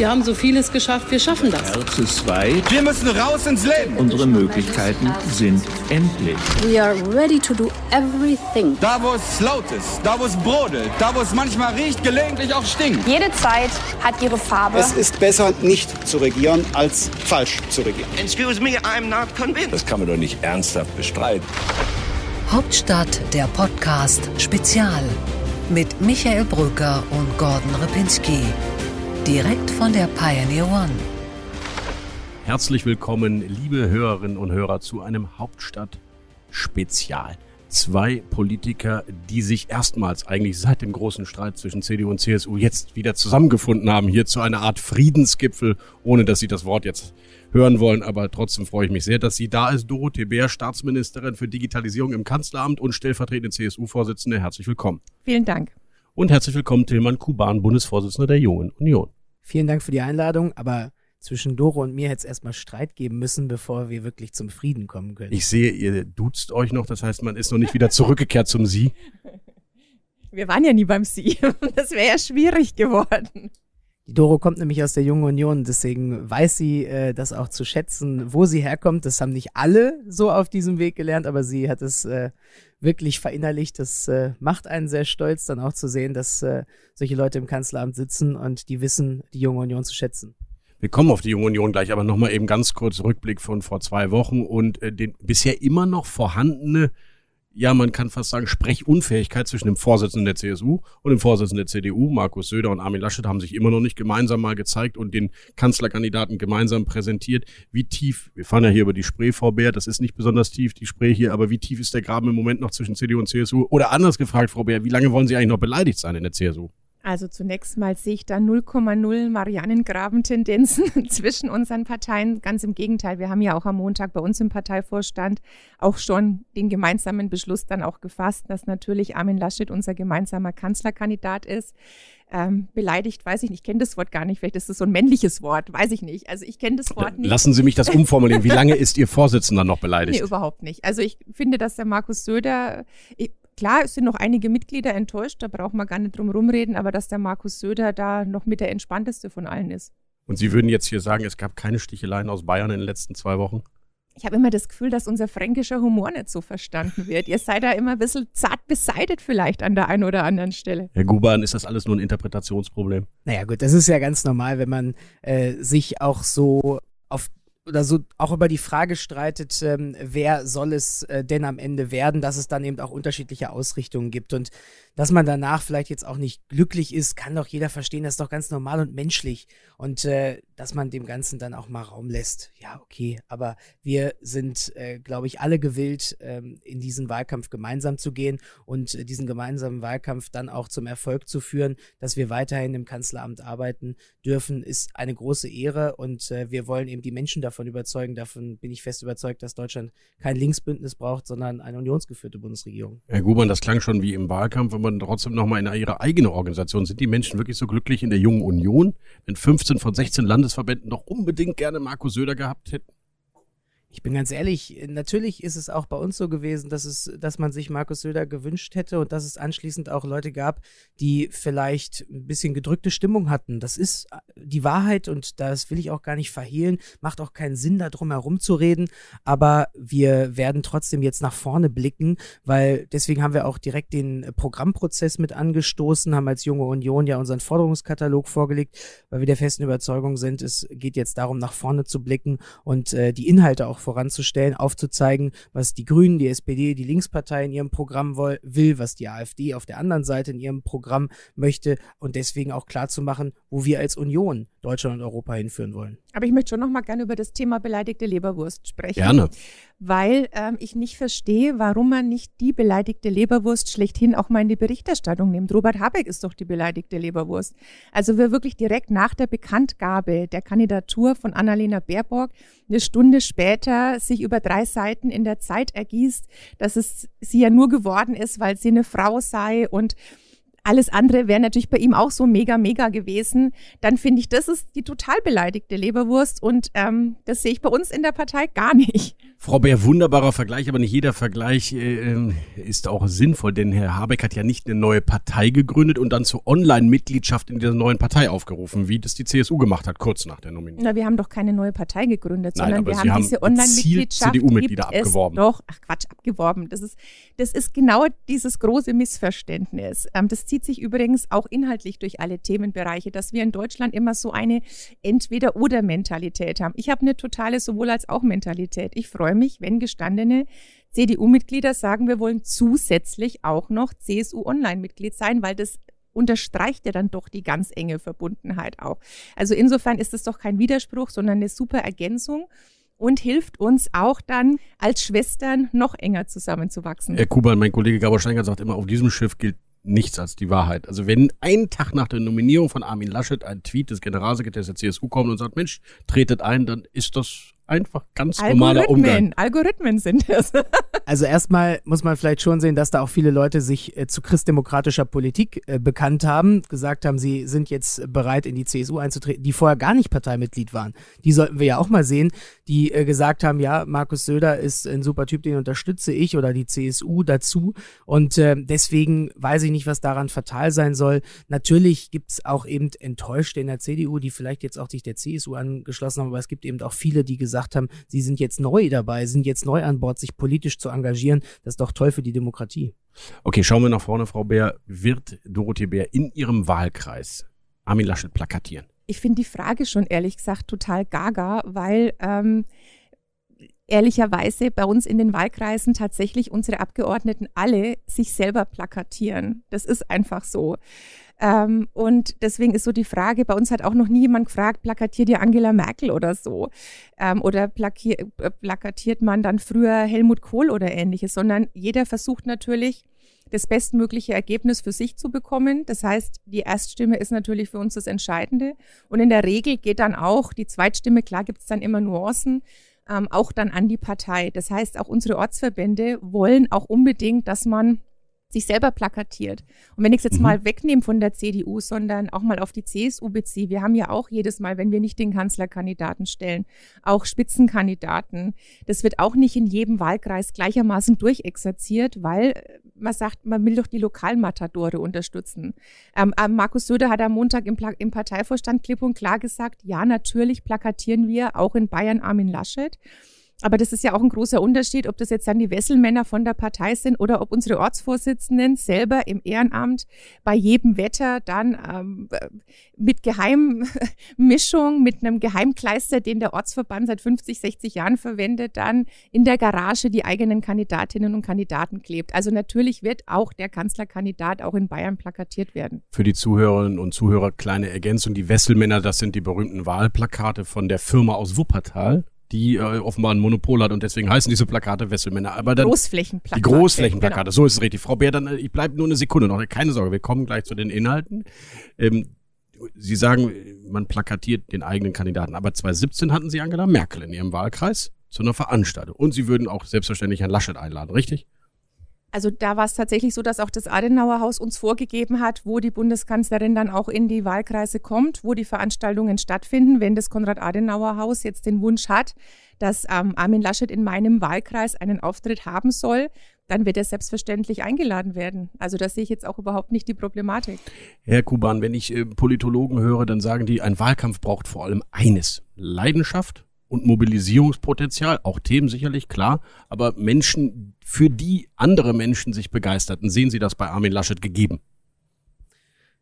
Wir haben so vieles geschafft, wir schaffen das. R zu zweit. Wir müssen raus ins Leben. Unsere Möglichkeiten sind endlich. We are ready to do everything. Da, wo es laut ist, da, wo es brodelt, da, wo es manchmal riecht, gelegentlich auch stinkt. Jede Zeit hat ihre Farbe. Es ist besser, nicht zu regieren, als falsch zu regieren. Excuse me, I'm not convinced. Das kann man doch nicht ernsthaft bestreiten. Hauptstadt der Podcast Spezial mit Michael Brücker und Gordon Ripinski. Direkt von der Pioneer One. Herzlich willkommen, liebe Hörerinnen und Hörer, zu einem Hauptstadt-Spezial. Zwei Politiker, die sich erstmals eigentlich seit dem großen Streit zwischen CDU und CSU jetzt wieder zusammengefunden haben, hier zu einer Art Friedensgipfel, ohne dass Sie das Wort jetzt hören wollen. Aber trotzdem freue ich mich sehr, dass sie da ist. Dorothee Bär, Staatsministerin für Digitalisierung im Kanzleramt und stellvertretende CSU-Vorsitzende. Herzlich willkommen. Vielen Dank. Und herzlich willkommen, Tilman Kuban, Bundesvorsitzender der Jungen Union. Vielen Dank für die Einladung, aber zwischen Doro und mir hätte es erstmal Streit geben müssen, bevor wir wirklich zum Frieden kommen können. Ich sehe, ihr duzt euch noch, das heißt, man ist noch nicht wieder zurückgekehrt zum Sie. Wir waren ja nie beim Sie. Das wäre ja schwierig geworden. Die Doro kommt nämlich aus der Jungen Union, deswegen weiß sie äh, das auch zu schätzen, wo sie herkommt. Das haben nicht alle so auf diesem Weg gelernt, aber sie hat es äh, wirklich verinnerlicht. Das äh, macht einen sehr stolz, dann auch zu sehen, dass äh, solche Leute im Kanzleramt sitzen und die wissen, die Junge Union zu schätzen. Wir kommen auf die Junge Union gleich, aber nochmal eben ganz kurz Rückblick von vor zwei Wochen und äh, den bisher immer noch vorhandene ja, man kann fast sagen, Sprechunfähigkeit zwischen dem Vorsitzenden der CSU und dem Vorsitzenden der CDU. Markus Söder und Armin Laschet haben sich immer noch nicht gemeinsam mal gezeigt und den Kanzlerkandidaten gemeinsam präsentiert. Wie tief, wir fahren ja hier über die Spree, Frau Bär, das ist nicht besonders tief, die Spree hier, aber wie tief ist der Graben im Moment noch zwischen CDU und CSU? Oder anders gefragt, Frau Bär, wie lange wollen Sie eigentlich noch beleidigt sein in der CSU? Also zunächst mal sehe ich da 0,0 Mariannengraben-Tendenzen zwischen unseren Parteien. Ganz im Gegenteil, wir haben ja auch am Montag bei uns im Parteivorstand auch schon den gemeinsamen Beschluss dann auch gefasst, dass natürlich Armin Laschet unser gemeinsamer Kanzlerkandidat ist. Ähm, beleidigt, weiß ich nicht, ich kenne das Wort gar nicht, vielleicht ist das so ein männliche Wort, weiß ich nicht. Also ich kenne das Wort nicht. Lassen Sie mich das umformulieren. Wie lange ist Ihr Vorsitzender noch beleidigt? Nee, überhaupt nicht. Also ich finde, dass der Markus Söder, ich, Klar, es sind noch einige Mitglieder enttäuscht, da braucht man gar nicht drum rumreden, aber dass der Markus Söder da noch mit der entspannteste von allen ist. Und Sie würden jetzt hier sagen, es gab keine Sticheleien aus Bayern in den letzten zwei Wochen? Ich habe immer das Gefühl, dass unser fränkischer Humor nicht so verstanden wird. Ihr seid da immer ein bisschen zart beseitet vielleicht an der einen oder anderen Stelle. Herr Guban, ist das alles nur ein Interpretationsproblem? Naja gut, das ist ja ganz normal, wenn man äh, sich auch so auf oder so auch über die Frage streitet, ähm, wer soll es äh, denn am Ende werden, dass es dann eben auch unterschiedliche Ausrichtungen gibt. Und dass man danach vielleicht jetzt auch nicht glücklich ist, kann doch jeder verstehen, das ist doch ganz normal und menschlich. Und äh, dass man dem Ganzen dann auch mal Raum lässt. Ja, okay. Aber wir sind, äh, glaube ich, alle gewillt, ähm, in diesen Wahlkampf gemeinsam zu gehen und äh, diesen gemeinsamen Wahlkampf dann auch zum Erfolg zu führen, dass wir weiterhin im Kanzleramt arbeiten dürfen, ist eine große Ehre. Und äh, wir wollen eben die Menschen davon überzeugen. Davon bin ich fest überzeugt, dass Deutschland kein Linksbündnis braucht, sondern eine unionsgeführte Bundesregierung. Herr Guban, das klang schon wie im Wahlkampf, man trotzdem nochmal in ihre eigene Organisation. Sind die Menschen wirklich so glücklich in der Jungen Union, wenn 15 von 16 Landesverbänden doch unbedingt gerne Markus Söder gehabt hätten? Ich bin ganz ehrlich, natürlich ist es auch bei uns so gewesen, dass es, dass man sich Markus Söder gewünscht hätte und dass es anschließend auch Leute gab, die vielleicht ein bisschen gedrückte Stimmung hatten. Das ist die Wahrheit und das will ich auch gar nicht verhehlen. Macht auch keinen Sinn, da drum herum zu reden. Aber wir werden trotzdem jetzt nach vorne blicken, weil deswegen haben wir auch direkt den Programmprozess mit angestoßen, haben als junge Union ja unseren Forderungskatalog vorgelegt, weil wir der festen Überzeugung sind, es geht jetzt darum, nach vorne zu blicken und äh, die Inhalte auch voranzustellen, aufzuzeigen, was die Grünen, die SPD, die Linkspartei in ihrem Programm will, was die AfD auf der anderen Seite in ihrem Programm möchte und deswegen auch klar zu machen, wo wir als Union Deutschland und Europa hinführen wollen. Aber ich möchte schon noch mal gerne über das Thema beleidigte Leberwurst sprechen. Gerne. Weil ähm, ich nicht verstehe, warum man nicht die beleidigte Leberwurst schlechthin auch mal in die Berichterstattung nimmt. Robert Habeck ist doch die beleidigte Leberwurst. Also wer wirklich direkt nach der Bekanntgabe der Kandidatur von Annalena Baerbock eine Stunde später sich über drei Seiten in der Zeit ergießt, dass es sie ja nur geworden ist, weil sie eine Frau sei und alles andere wäre natürlich bei ihm auch so mega, mega gewesen, dann finde ich, das ist die total beleidigte Leberwurst und ähm, das sehe ich bei uns in der Partei gar nicht. Frau Bär, wunderbarer Vergleich, aber nicht jeder Vergleich äh, ist auch sinnvoll, denn Herr Habeck hat ja nicht eine neue Partei gegründet und dann zur Online-Mitgliedschaft in dieser neuen Partei aufgerufen, wie das die CSU gemacht hat, kurz nach der Nominierung. Na, wir haben doch keine neue Partei gegründet, Nein, sondern wir haben haben diese Online-Mitgliedschaft. CDU-Mitglieder abgeworben. Doch, ach Quatsch, abgeworben. Das ist, das ist genau dieses große Missverständnis. Ähm, das zieht sich übrigens auch inhaltlich durch alle Themenbereiche, dass wir in Deutschland immer so eine Entweder-oder-Mentalität haben. Ich habe eine totale Sowohl- als auch Mentalität. Ich freue mich, wenn gestandene CDU-Mitglieder sagen, wir wollen zusätzlich auch noch CSU-Online-Mitglied sein, weil das unterstreicht ja dann doch die ganz enge Verbundenheit auch. Also insofern ist es doch kein Widerspruch, sondern eine super Ergänzung und hilft uns auch dann als Schwestern noch enger zusammenzuwachsen. Herr Kuban, mein Kollege Gabor Steingart sagt immer, auf diesem Schiff gilt nichts als die Wahrheit. Also wenn einen Tag nach der Nominierung von Armin Laschet ein Tweet des Generalsekretärs der CSU kommt und sagt, Mensch, tretet ein, dann ist das einfach ganz normaler Umgang. Algorithmen sind es. Also erstmal muss man vielleicht schon sehen, dass da auch viele Leute sich äh, zu christdemokratischer Politik äh, bekannt haben, gesagt haben, sie sind jetzt bereit, in die CSU einzutreten, die vorher gar nicht Parteimitglied waren. Die sollten wir ja auch mal sehen, die äh, gesagt haben, ja, Markus Söder ist ein super Typ, den unterstütze ich oder die CSU dazu. Und äh, deswegen weiß ich nicht, was daran fatal sein soll. Natürlich gibt es auch eben Enttäuschte in der CDU, die vielleicht jetzt auch sich der CSU angeschlossen haben, aber es gibt eben auch viele, die gesagt haben, sie sind jetzt neu dabei, sind jetzt neu an Bord, sich politisch zu engagieren. Das ist doch toll für die Demokratie. Okay, schauen wir nach vorne, Frau Bär. Wird Dorothee Bär in ihrem Wahlkreis Armin Laschet plakatieren? Ich finde die Frage schon ehrlich gesagt total gaga, weil ähm, ehrlicherweise bei uns in den Wahlkreisen tatsächlich unsere Abgeordneten alle sich selber plakatieren. Das ist einfach so. Ähm, und deswegen ist so die Frage, bei uns hat auch noch nie jemand gefragt, plakatiert ihr Angela Merkel oder so? Ähm, oder plakier, äh, plakatiert man dann früher Helmut Kohl oder ähnliches, sondern jeder versucht natürlich, das bestmögliche Ergebnis für sich zu bekommen. Das heißt, die Erststimme ist natürlich für uns das Entscheidende. Und in der Regel geht dann auch die Zweitstimme, klar gibt es dann immer Nuancen, ähm, auch dann an die Partei. Das heißt, auch unsere Ortsverbände wollen auch unbedingt, dass man sich selber plakatiert. Und wenn ich es jetzt mhm. mal wegnehme von der CDU, sondern auch mal auf die CSU beziehe, wir haben ja auch jedes Mal, wenn wir nicht den Kanzlerkandidaten stellen, auch Spitzenkandidaten. Das wird auch nicht in jedem Wahlkreis gleichermaßen durchexerziert, weil man sagt, man will doch die Lokalmatadore unterstützen. Ähm, äh, Markus Söder hat am Montag im, Pla im Parteivorstand klipp und klar gesagt, ja, natürlich plakatieren wir auch in Bayern Armin Laschet. Aber das ist ja auch ein großer Unterschied, ob das jetzt dann die Wesselmänner von der Partei sind oder ob unsere Ortsvorsitzenden selber im Ehrenamt bei jedem Wetter dann ähm, mit Geheimmischung, mit einem Geheimkleister, den der Ortsverband seit 50, 60 Jahren verwendet, dann in der Garage die eigenen Kandidatinnen und Kandidaten klebt. Also natürlich wird auch der Kanzlerkandidat auch in Bayern plakatiert werden. Für die Zuhörerinnen und Zuhörer kleine Ergänzung. Die Wesselmänner, das sind die berühmten Wahlplakate von der Firma aus Wuppertal die äh, offenbar ein Monopol hat und deswegen heißen diese Plakate Wesselmänner. Aber dann Großflächenplakate. Die Großflächenplakate, genau. so ist es richtig. Frau Bär, dann äh, ich bleibe nur eine Sekunde noch. Keine Sorge, wir kommen gleich zu den Inhalten. Ähm, Sie sagen, man plakatiert den eigenen Kandidaten. Aber 2017 hatten Sie Angela Merkel in Ihrem Wahlkreis zu einer Veranstaltung. Und Sie würden auch selbstverständlich Herrn Laschet einladen, richtig? Also da war es tatsächlich so, dass auch das Adenauer Haus uns vorgegeben hat, wo die Bundeskanzlerin dann auch in die Wahlkreise kommt, wo die Veranstaltungen stattfinden. Wenn das Konrad-Adenauer Haus jetzt den Wunsch hat, dass ähm, Armin Laschet in meinem Wahlkreis einen Auftritt haben soll, dann wird er selbstverständlich eingeladen werden. Also da sehe ich jetzt auch überhaupt nicht die Problematik. Herr Kuban, wenn ich äh, Politologen höre, dann sagen die, ein Wahlkampf braucht vor allem eines, Leidenschaft und Mobilisierungspotenzial, auch Themen sicherlich, klar, aber Menschen, für die andere Menschen sich begeisterten, sehen Sie das bei Armin Laschet gegeben?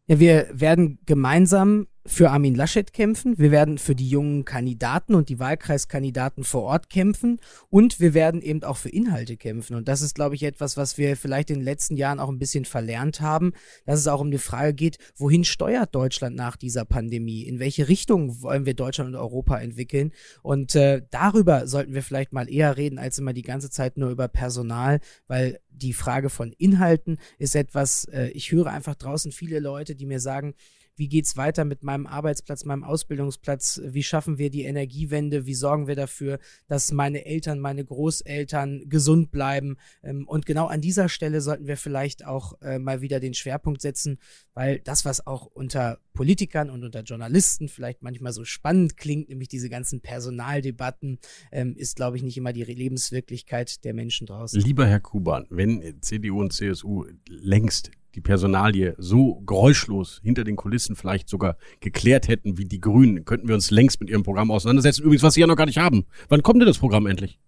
Ja, wir werden gemeinsam für Armin Laschet kämpfen, wir werden für die jungen Kandidaten und die Wahlkreiskandidaten vor Ort kämpfen und wir werden eben auch für Inhalte kämpfen. Und das ist, glaube ich, etwas, was wir vielleicht in den letzten Jahren auch ein bisschen verlernt haben, dass es auch um die Frage geht, wohin steuert Deutschland nach dieser Pandemie? In welche Richtung wollen wir Deutschland und Europa entwickeln? Und äh, darüber sollten wir vielleicht mal eher reden, als immer die ganze Zeit nur über Personal, weil die Frage von Inhalten ist etwas, äh, ich höre einfach draußen viele Leute, die mir sagen, wie geht's weiter mit meinem Arbeitsplatz, meinem Ausbildungsplatz, wie schaffen wir die Energiewende, wie sorgen wir dafür, dass meine Eltern, meine Großeltern gesund bleiben. Ähm, und genau an dieser Stelle sollten wir vielleicht auch äh, mal wieder den Schwerpunkt setzen, weil das, was auch unter Politikern und unter Journalisten vielleicht manchmal so spannend klingt, nämlich diese ganzen Personaldebatten, ähm, ist, glaube ich, nicht immer die Lebenswirklichkeit der Menschen draußen. Lieber Herr Kuban, wenn CDU und CSU längst die Personalie so geräuschlos hinter den Kulissen vielleicht sogar geklärt hätten wie die Grünen, könnten wir uns längst mit ihrem Programm auseinandersetzen. Übrigens, was sie ja noch gar nicht haben. Wann kommt denn das Programm endlich?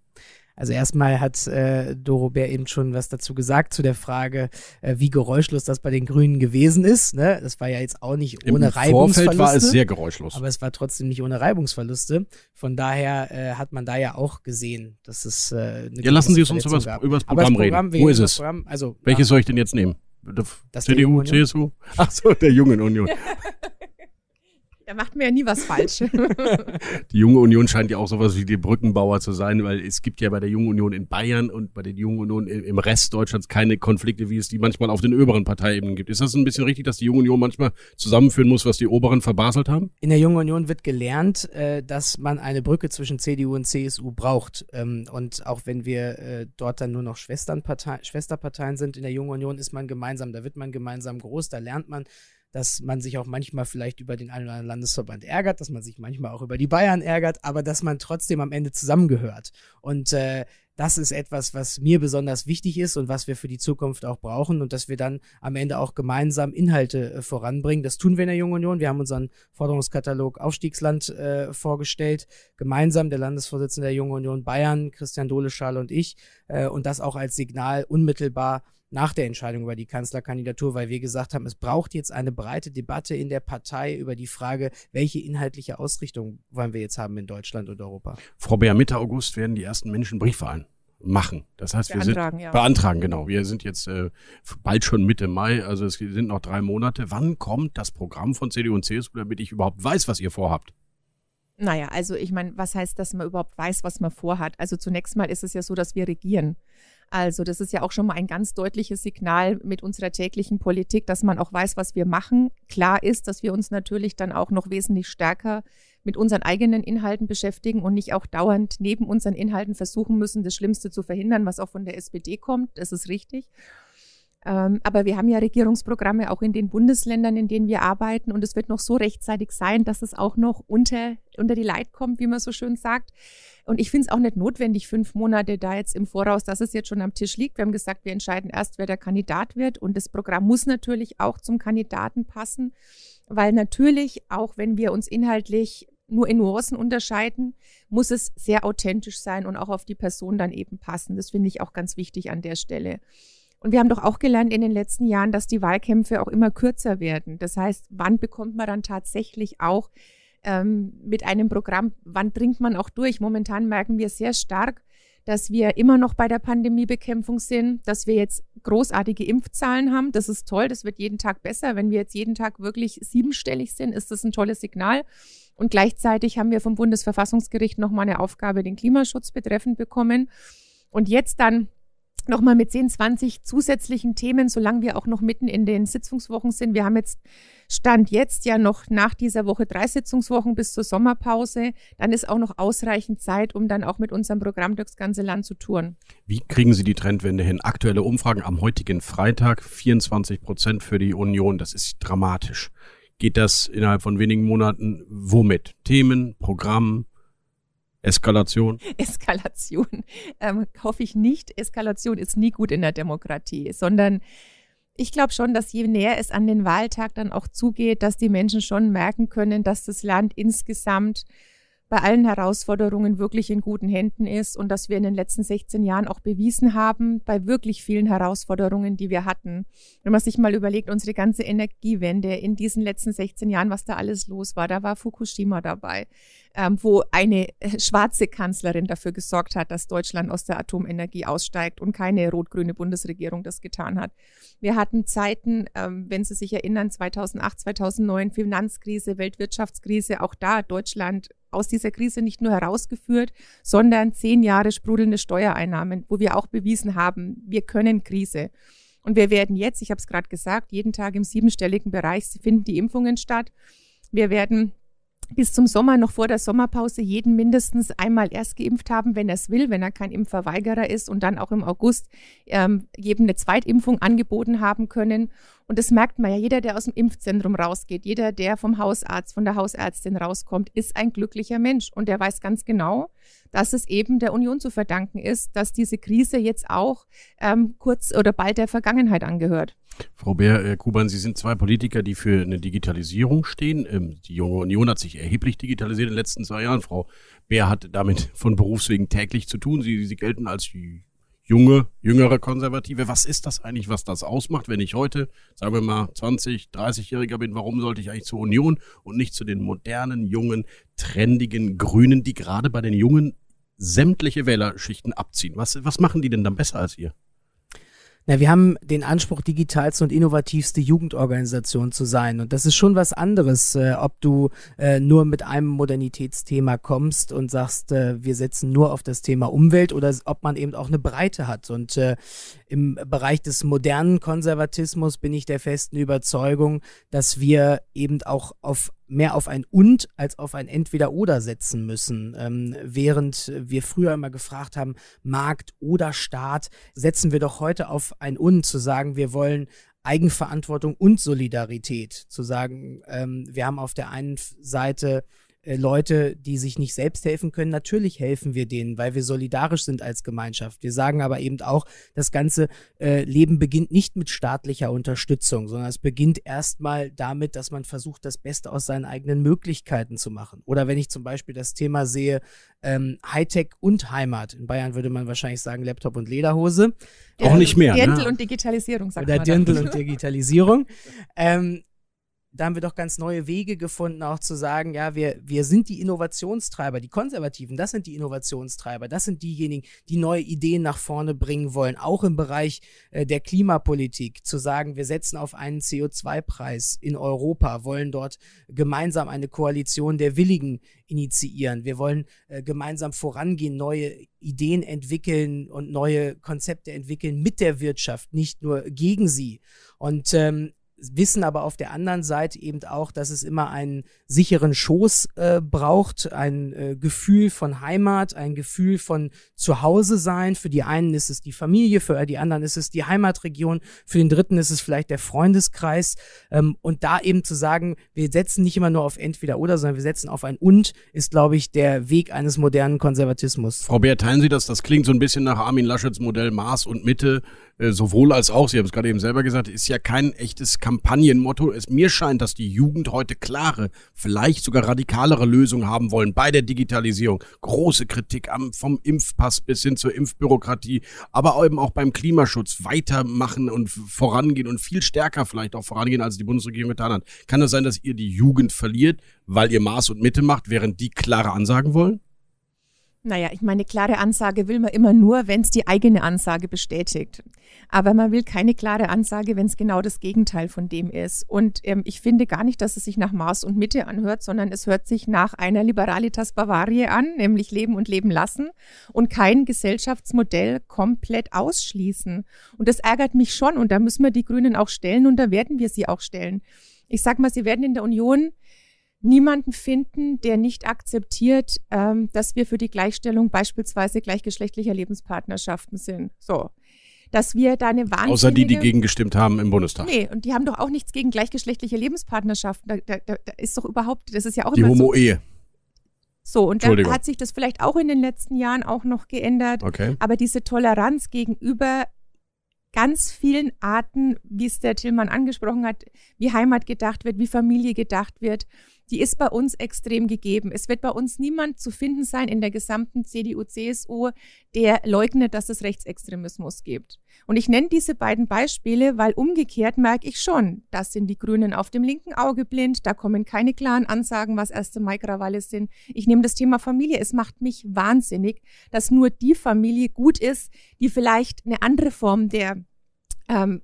Also erstmal hat äh, Dorobert eben schon was dazu gesagt zu der Frage, äh, wie geräuschlos das bei den Grünen gewesen ist. Ne? Das war ja jetzt auch nicht ohne Im Reibungsverluste. Vorfeld war es sehr geräuschlos. Aber es war trotzdem nicht ohne Reibungsverluste. Von daher äh, hat man da ja auch gesehen, dass es äh, eine Ja, lassen Sie uns über das Programm, Programm reden. Wo ist es? Programm, also, Welches ja. soll ich denn jetzt nehmen? CDU, CSU? Ach so, der Jungen Union. Da macht mir ja nie was falsch. die Junge Union scheint ja auch sowas wie die Brückenbauer zu sein, weil es gibt ja bei der Jungen Union in Bayern und bei der Jungen Union im Rest Deutschlands keine Konflikte, wie es die manchmal auf den oberen Parteiebenen gibt. Ist das ein bisschen richtig, dass die Junge Union manchmal zusammenführen muss, was die oberen verbaselt haben? In der Jungen Union wird gelernt, äh, dass man eine Brücke zwischen CDU und CSU braucht. Ähm, und auch wenn wir äh, dort dann nur noch Schwesternparteien, Schwesterparteien sind in der Jungen Union, ist man gemeinsam, da wird man gemeinsam groß, da lernt man dass man sich auch manchmal vielleicht über den einen oder anderen Landesverband ärgert, dass man sich manchmal auch über die Bayern ärgert, aber dass man trotzdem am Ende zusammengehört. Und äh, das ist etwas, was mir besonders wichtig ist und was wir für die Zukunft auch brauchen und dass wir dann am Ende auch gemeinsam Inhalte äh, voranbringen. Das tun wir in der Jungen Union. Wir haben unseren Forderungskatalog Aufstiegsland äh, vorgestellt, gemeinsam der Landesvorsitzende der Jungen Union Bayern, Christian Doleschal und ich, äh, und das auch als Signal unmittelbar nach der Entscheidung über die Kanzlerkandidatur, weil wir gesagt haben, es braucht jetzt eine breite Debatte in der Partei über die Frage, welche inhaltliche Ausrichtung wollen wir jetzt haben in Deutschland und Europa. Frau Beer, Mitte August werden die ersten Menschen Brief machen. Das heißt, wir sind ja. beantragen, genau. Wir sind jetzt äh, bald schon Mitte Mai, also es sind noch drei Monate. Wann kommt das Programm von CDU und CSU, damit ich überhaupt weiß, was ihr vorhabt? Naja, also ich meine, was heißt, dass man überhaupt weiß, was man vorhat? Also zunächst mal ist es ja so, dass wir regieren. Also das ist ja auch schon mal ein ganz deutliches Signal mit unserer täglichen Politik, dass man auch weiß, was wir machen. Klar ist, dass wir uns natürlich dann auch noch wesentlich stärker mit unseren eigenen Inhalten beschäftigen und nicht auch dauernd neben unseren Inhalten versuchen müssen, das Schlimmste zu verhindern, was auch von der SPD kommt. Das ist richtig. Ähm, aber wir haben ja Regierungsprogramme auch in den Bundesländern, in denen wir arbeiten. Und es wird noch so rechtzeitig sein, dass es auch noch unter, unter die Leit kommt, wie man so schön sagt. Und ich finde es auch nicht notwendig, fünf Monate da jetzt im Voraus, dass es jetzt schon am Tisch liegt. Wir haben gesagt, wir entscheiden erst, wer der Kandidat wird. Und das Programm muss natürlich auch zum Kandidaten passen, weil natürlich, auch wenn wir uns inhaltlich nur in Nuancen unterscheiden, muss es sehr authentisch sein und auch auf die Person dann eben passen. Das finde ich auch ganz wichtig an der Stelle. Und wir haben doch auch gelernt in den letzten Jahren, dass die Wahlkämpfe auch immer kürzer werden. Das heißt, wann bekommt man dann tatsächlich auch ähm, mit einem Programm, wann dringt man auch durch? Momentan merken wir sehr stark, dass wir immer noch bei der Pandemiebekämpfung sind, dass wir jetzt großartige Impfzahlen haben. Das ist toll, das wird jeden Tag besser. Wenn wir jetzt jeden Tag wirklich siebenstellig sind, ist das ein tolles Signal. Und gleichzeitig haben wir vom Bundesverfassungsgericht nochmal eine Aufgabe den Klimaschutz betreffend bekommen. Und jetzt dann nochmal mit 10, 20 zusätzlichen Themen, solange wir auch noch mitten in den Sitzungswochen sind. Wir haben jetzt Stand jetzt ja noch nach dieser Woche drei Sitzungswochen bis zur Sommerpause. Dann ist auch noch ausreichend Zeit, um dann auch mit unserem Programm durchs ganze Land zu touren. Wie kriegen Sie die Trendwende hin? Aktuelle Umfragen am heutigen Freitag 24 Prozent für die Union. Das ist dramatisch. Geht das innerhalb von wenigen Monaten womit? Themen, Programm, Eskalation? Eskalation ähm, hoffe ich nicht. Eskalation ist nie gut in der Demokratie, sondern ich glaube schon, dass je näher es an den Wahltag dann auch zugeht, dass die Menschen schon merken können, dass das Land insgesamt bei allen Herausforderungen wirklich in guten Händen ist und dass wir in den letzten 16 Jahren auch bewiesen haben, bei wirklich vielen Herausforderungen, die wir hatten. Wenn man sich mal überlegt, unsere ganze Energiewende in diesen letzten 16 Jahren, was da alles los war, da war Fukushima dabei, ähm, wo eine äh, schwarze Kanzlerin dafür gesorgt hat, dass Deutschland aus der Atomenergie aussteigt und keine rot-grüne Bundesregierung das getan hat. Wir hatten Zeiten, ähm, wenn Sie sich erinnern, 2008, 2009 Finanzkrise, Weltwirtschaftskrise, auch da Deutschland aus dieser Krise nicht nur herausgeführt, sondern zehn Jahre sprudelnde Steuereinnahmen, wo wir auch bewiesen haben, wir können Krise. Und wir werden jetzt, ich habe es gerade gesagt, jeden Tag im siebenstelligen Bereich finden die Impfungen statt. Wir werden bis zum Sommer, noch vor der Sommerpause, jeden mindestens einmal erst geimpft haben, wenn er es will, wenn er kein Impfverweigerer ist und dann auch im August ähm, jedem eine Zweitimpfung angeboten haben können. Und das merkt man ja, jeder, der aus dem Impfzentrum rausgeht, jeder, der vom Hausarzt, von der Hausärztin rauskommt, ist ein glücklicher Mensch. Und der weiß ganz genau, dass es eben der Union zu verdanken ist, dass diese Krise jetzt auch ähm, kurz oder bald der Vergangenheit angehört. Frau Bär, äh, Kuban, Sie sind zwei Politiker, die für eine Digitalisierung stehen. Ähm, die junge Union hat sich erheblich digitalisiert in den letzten zwei Jahren. Frau Bär hat damit von Berufswegen täglich zu tun. Sie, sie gelten als junge, jüngere Konservative. Was ist das eigentlich, was das ausmacht, wenn ich heute, sagen wir mal, 20, 30-Jähriger bin? Warum sollte ich eigentlich zur Union und nicht zu den modernen, jungen, trendigen Grünen, die gerade bei den Jungen sämtliche Wählerschichten abziehen? Was, was machen die denn dann besser als ihr? Na, wir haben den Anspruch, digitalste und innovativste Jugendorganisation zu sein. Und das ist schon was anderes, äh, ob du äh, nur mit einem Modernitätsthema kommst und sagst, äh, wir setzen nur auf das Thema Umwelt oder ob man eben auch eine Breite hat. Und äh, im Bereich des modernen Konservatismus bin ich der festen Überzeugung, dass wir eben auch auf mehr auf ein und als auf ein entweder oder setzen müssen. Ähm, während wir früher immer gefragt haben, Markt oder Staat, setzen wir doch heute auf ein und zu sagen, wir wollen Eigenverantwortung und Solidarität. Zu sagen, ähm, wir haben auf der einen Seite äh, Leute, die sich nicht selbst helfen können, natürlich helfen wir denen, weil wir solidarisch sind als Gemeinschaft. Wir sagen aber eben auch, das ganze äh, Leben beginnt nicht mit staatlicher Unterstützung, sondern es beginnt erstmal damit, dass man versucht, das Beste aus seinen eigenen Möglichkeiten zu machen. Oder wenn ich zum Beispiel das Thema sehe, ähm, Hightech und Heimat. In Bayern würde man wahrscheinlich sagen Laptop und Lederhose. Auch nicht mehr. Dirndl ne? und Digitalisierung, sagt Oder man. Dirndl und Digitalisierung. ähm, da haben wir doch ganz neue Wege gefunden, auch zu sagen, ja, wir, wir sind die Innovationstreiber, die Konservativen, das sind die Innovationstreiber, das sind diejenigen, die neue Ideen nach vorne bringen wollen, auch im Bereich äh, der Klimapolitik, zu sagen, wir setzen auf einen CO2-Preis in Europa, wollen dort gemeinsam eine Koalition der Willigen initiieren. Wir wollen äh, gemeinsam vorangehen, neue Ideen entwickeln und neue Konzepte entwickeln mit der Wirtschaft, nicht nur gegen sie. Und ähm, wissen aber auf der anderen Seite eben auch, dass es immer einen sicheren Schoß äh, braucht, ein äh, Gefühl von Heimat, ein Gefühl von Zuhause sein. Für die einen ist es die Familie, für die anderen ist es die Heimatregion, für den dritten ist es vielleicht der Freundeskreis. Ähm, und da eben zu sagen, wir setzen nicht immer nur auf entweder oder, sondern wir setzen auf ein und, ist, glaube ich, der Weg eines modernen Konservatismus. Frau Beer, teilen Sie das? Das klingt so ein bisschen nach Armin Laschets Modell Maß und Mitte. Äh, sowohl als auch, Sie haben es gerade eben selber gesagt, ist ja kein echtes Kampagnenmotto. Es mir scheint, dass die Jugend heute klare, vielleicht sogar radikalere Lösungen haben wollen bei der Digitalisierung. Große Kritik am, vom Impfpass bis hin zur Impfbürokratie, aber eben auch beim Klimaschutz weitermachen und vorangehen und viel stärker vielleicht auch vorangehen, als die Bundesregierung getan hat. Kann es sein, dass ihr die Jugend verliert, weil ihr Maß und Mitte macht, während die klare Ansagen wollen? Naja, ich meine, klare Ansage will man immer nur, wenn es die eigene Ansage bestätigt. Aber man will keine klare Ansage, wenn es genau das Gegenteil von dem ist. Und ähm, ich finde gar nicht, dass es sich nach Maß und Mitte anhört, sondern es hört sich nach einer Liberalitas Bavaria an, nämlich Leben und Leben lassen und kein Gesellschaftsmodell komplett ausschließen. Und das ärgert mich schon und da müssen wir die Grünen auch stellen und da werden wir sie auch stellen. Ich sag mal, sie werden in der Union niemanden finden, der nicht akzeptiert, ähm, dass wir für die Gleichstellung beispielsweise gleichgeschlechtlicher Lebenspartnerschaften sind. So. Dass wir da eine wahnsinnige... Außer die, die gegen gestimmt haben im Bundestag. Nee, und die haben doch auch nichts gegen gleichgeschlechtliche Lebenspartnerschaften. Da, da, da ist doch überhaupt, das ist ja auch Die immer so. Homo-Ehe. So, und dann hat sich das vielleicht auch in den letzten Jahren auch noch geändert. Okay. Aber diese Toleranz gegenüber ganz vielen Arten, wie es der Tillmann angesprochen hat, wie Heimat gedacht wird, wie Familie gedacht wird, die ist bei uns extrem gegeben. Es wird bei uns niemand zu finden sein in der gesamten CDU, CSU, der leugnet, dass es Rechtsextremismus gibt. Und ich nenne diese beiden Beispiele, weil umgekehrt merke ich schon, das sind die Grünen auf dem linken Auge blind, da kommen keine klaren Ansagen, was 1. Mai-Krawalle sind. Ich nehme das Thema Familie, es macht mich wahnsinnig, dass nur die Familie gut ist, die vielleicht eine andere Form der ähm,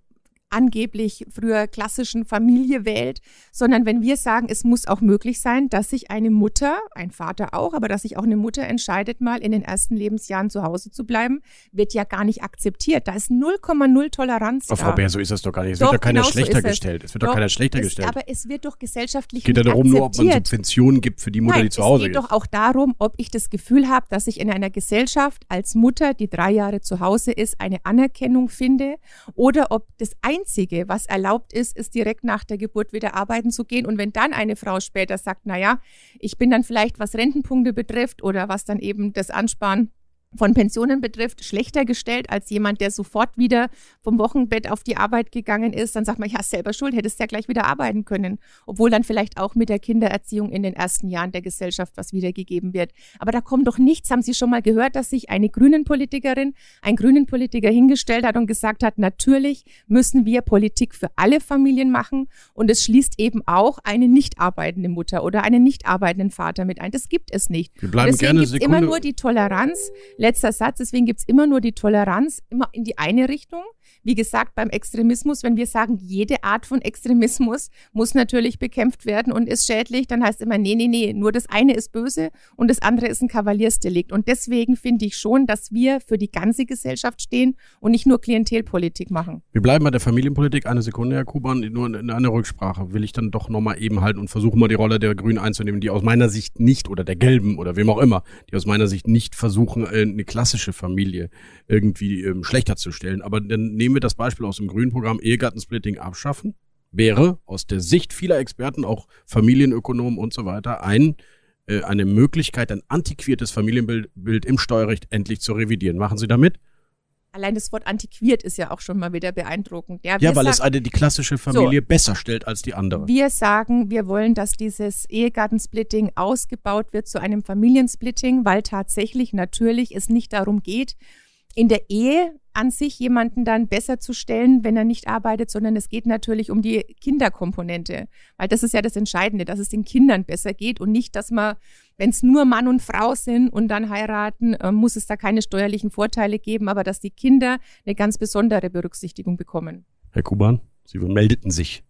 angeblich früher klassischen Familie wählt, sondern wenn wir sagen, es muss auch möglich sein, dass sich eine Mutter, ein Vater auch, aber dass sich auch eine Mutter entscheidet, mal in den ersten Lebensjahren zu Hause zu bleiben, wird ja gar nicht akzeptiert. Da ist 0,0 Toleranz. Oh, Frau Bär, so ist das doch gar nicht. Es doch, wird doch keiner genau schlechter so gestellt. Es wird doch, doch keiner schlechter es, gestellt. Aber es wird doch gesellschaftlich Geht ja darum, nur ob man Subventionen gibt für die Mutter, Nein, die zu Hause ist. Es geht doch auch darum, ob ich das Gefühl habe, dass ich in einer Gesellschaft als Mutter, die drei Jahre zu Hause ist, eine Anerkennung finde oder ob das Einzige, was erlaubt ist, ist direkt nach der Geburt wieder arbeiten zu gehen. Und wenn dann eine Frau später sagt, na ja, ich bin dann vielleicht, was Rentenpunkte betrifft oder was dann eben das Ansparen von Pensionen betrifft, schlechter gestellt als jemand, der sofort wieder vom Wochenbett auf die Arbeit gegangen ist. Dann sagt man, ja, selber schuld, hättest ja gleich wieder arbeiten können. Obwohl dann vielleicht auch mit der Kindererziehung in den ersten Jahren der Gesellschaft was wiedergegeben wird. Aber da kommt doch nichts. Haben Sie schon mal gehört, dass sich eine Grünen-Politikerin, ein Grünen-Politiker hingestellt hat und gesagt hat, natürlich müssen wir Politik für alle Familien machen und es schließt eben auch eine nicht arbeitende Mutter oder einen nicht arbeitenden Vater mit ein. Das gibt es nicht. Wir bleiben deswegen gerne gibt immer nur die Toleranz letzter Satz, deswegen gibt es immer nur die Toleranz, immer in die eine Richtung. Wie gesagt, beim Extremismus, wenn wir sagen, jede Art von Extremismus muss natürlich bekämpft werden und ist schädlich, dann heißt immer, nee, nee, nee, nur das eine ist böse und das andere ist ein Kavaliersdelikt. Und deswegen finde ich schon, dass wir für die ganze Gesellschaft stehen und nicht nur Klientelpolitik machen. Wir bleiben bei der Familienpolitik. Eine Sekunde, Herr Kuban, nur in einer Rücksprache will ich dann doch nochmal eben halten und versuchen mal die Rolle der Grünen einzunehmen, die aus meiner Sicht nicht, oder der Gelben oder wem auch immer, die aus meiner Sicht nicht versuchen, äh, eine klassische Familie irgendwie ähm, schlechter zu stellen. Aber dann nehmen wir das Beispiel aus dem Grünen Programm Ehegattensplitting abschaffen. Wäre aus der Sicht vieler Experten, auch Familienökonomen und so weiter, ein, äh, eine Möglichkeit, ein antiquiertes Familienbild Bild im Steuerrecht endlich zu revidieren. Machen Sie damit? Allein das Wort antiquiert ist ja auch schon mal wieder beeindruckend. Ja, ja weil sagen, es eine die klassische Familie so, besser stellt als die andere. Wir sagen, wir wollen, dass dieses Ehegattensplitting ausgebaut wird zu einem Familiensplitting, weil tatsächlich natürlich es nicht darum geht, in der Ehe an sich jemanden dann besser zu stellen, wenn er nicht arbeitet, sondern es geht natürlich um die Kinderkomponente, weil das ist ja das Entscheidende, dass es den Kindern besser geht und nicht, dass man, wenn es nur Mann und Frau sind und dann heiraten, äh, muss es da keine steuerlichen Vorteile geben, aber dass die Kinder eine ganz besondere Berücksichtigung bekommen. Herr Kuban, Sie meldeten sich.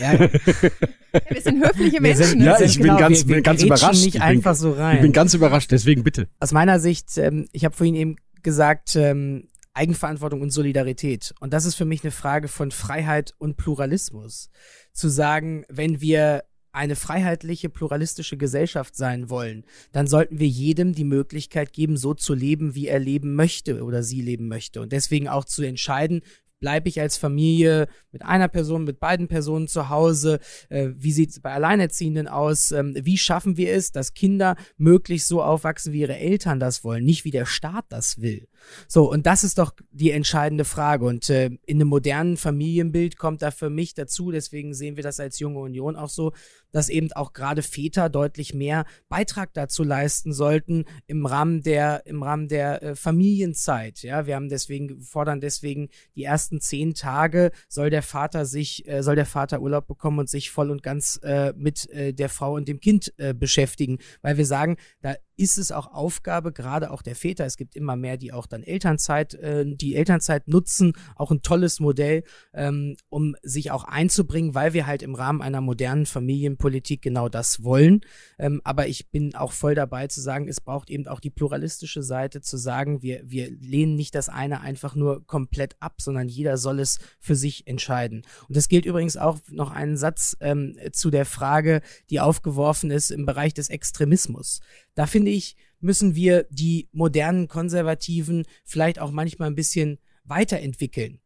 Ja. wir sind höfliche Menschen. Sind, ja, ich bin genau, ganz, wir, wir ganz überrascht. Nicht einfach so rein. Ich bin ganz überrascht, deswegen bitte. Aus meiner Sicht, ähm, ich habe vorhin eben gesagt, ähm, Eigenverantwortung und Solidarität. Und das ist für mich eine Frage von Freiheit und Pluralismus. Zu sagen, wenn wir eine freiheitliche, pluralistische Gesellschaft sein wollen, dann sollten wir jedem die Möglichkeit geben, so zu leben, wie er leben möchte oder sie leben möchte. Und deswegen auch zu entscheiden, bleibe ich als Familie mit einer Person, mit beiden Personen zu Hause? Äh, wie sieht es bei Alleinerziehenden aus? Ähm, wie schaffen wir es, dass Kinder möglichst so aufwachsen, wie ihre Eltern das wollen, nicht wie der Staat das will? So, und das ist doch die entscheidende Frage. Und äh, in einem modernen Familienbild kommt da für mich dazu, deswegen sehen wir das als junge Union auch so, dass eben auch gerade Väter deutlich mehr Beitrag dazu leisten sollten im Rahmen der, im Rahmen der äh, Familienzeit. Ja, wir haben deswegen, fordern deswegen die ersten zehn Tage soll der Vater sich, äh, soll der Vater Urlaub bekommen und sich voll und ganz äh, mit äh, der Frau und dem Kind äh, beschäftigen, weil wir sagen, da ist es auch Aufgabe, gerade auch der Väter, es gibt immer mehr, die auch dann Elternzeit, äh, die Elternzeit nutzen, auch ein tolles Modell, ähm, um sich auch einzubringen, weil wir halt im Rahmen einer modernen Familienpolitik genau das wollen. Ähm, aber ich bin auch voll dabei zu sagen, es braucht eben auch die pluralistische Seite, zu sagen, wir, wir lehnen nicht das eine einfach nur komplett ab, sondern jeder soll es für sich entscheiden. Und das gilt übrigens auch noch einen Satz ähm, zu der Frage, die aufgeworfen ist im Bereich des Extremismus. Da finde ich, müssen wir die modernen Konservativen vielleicht auch manchmal ein bisschen weiterentwickeln.